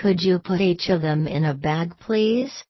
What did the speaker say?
Could you put each of them in a bag, please?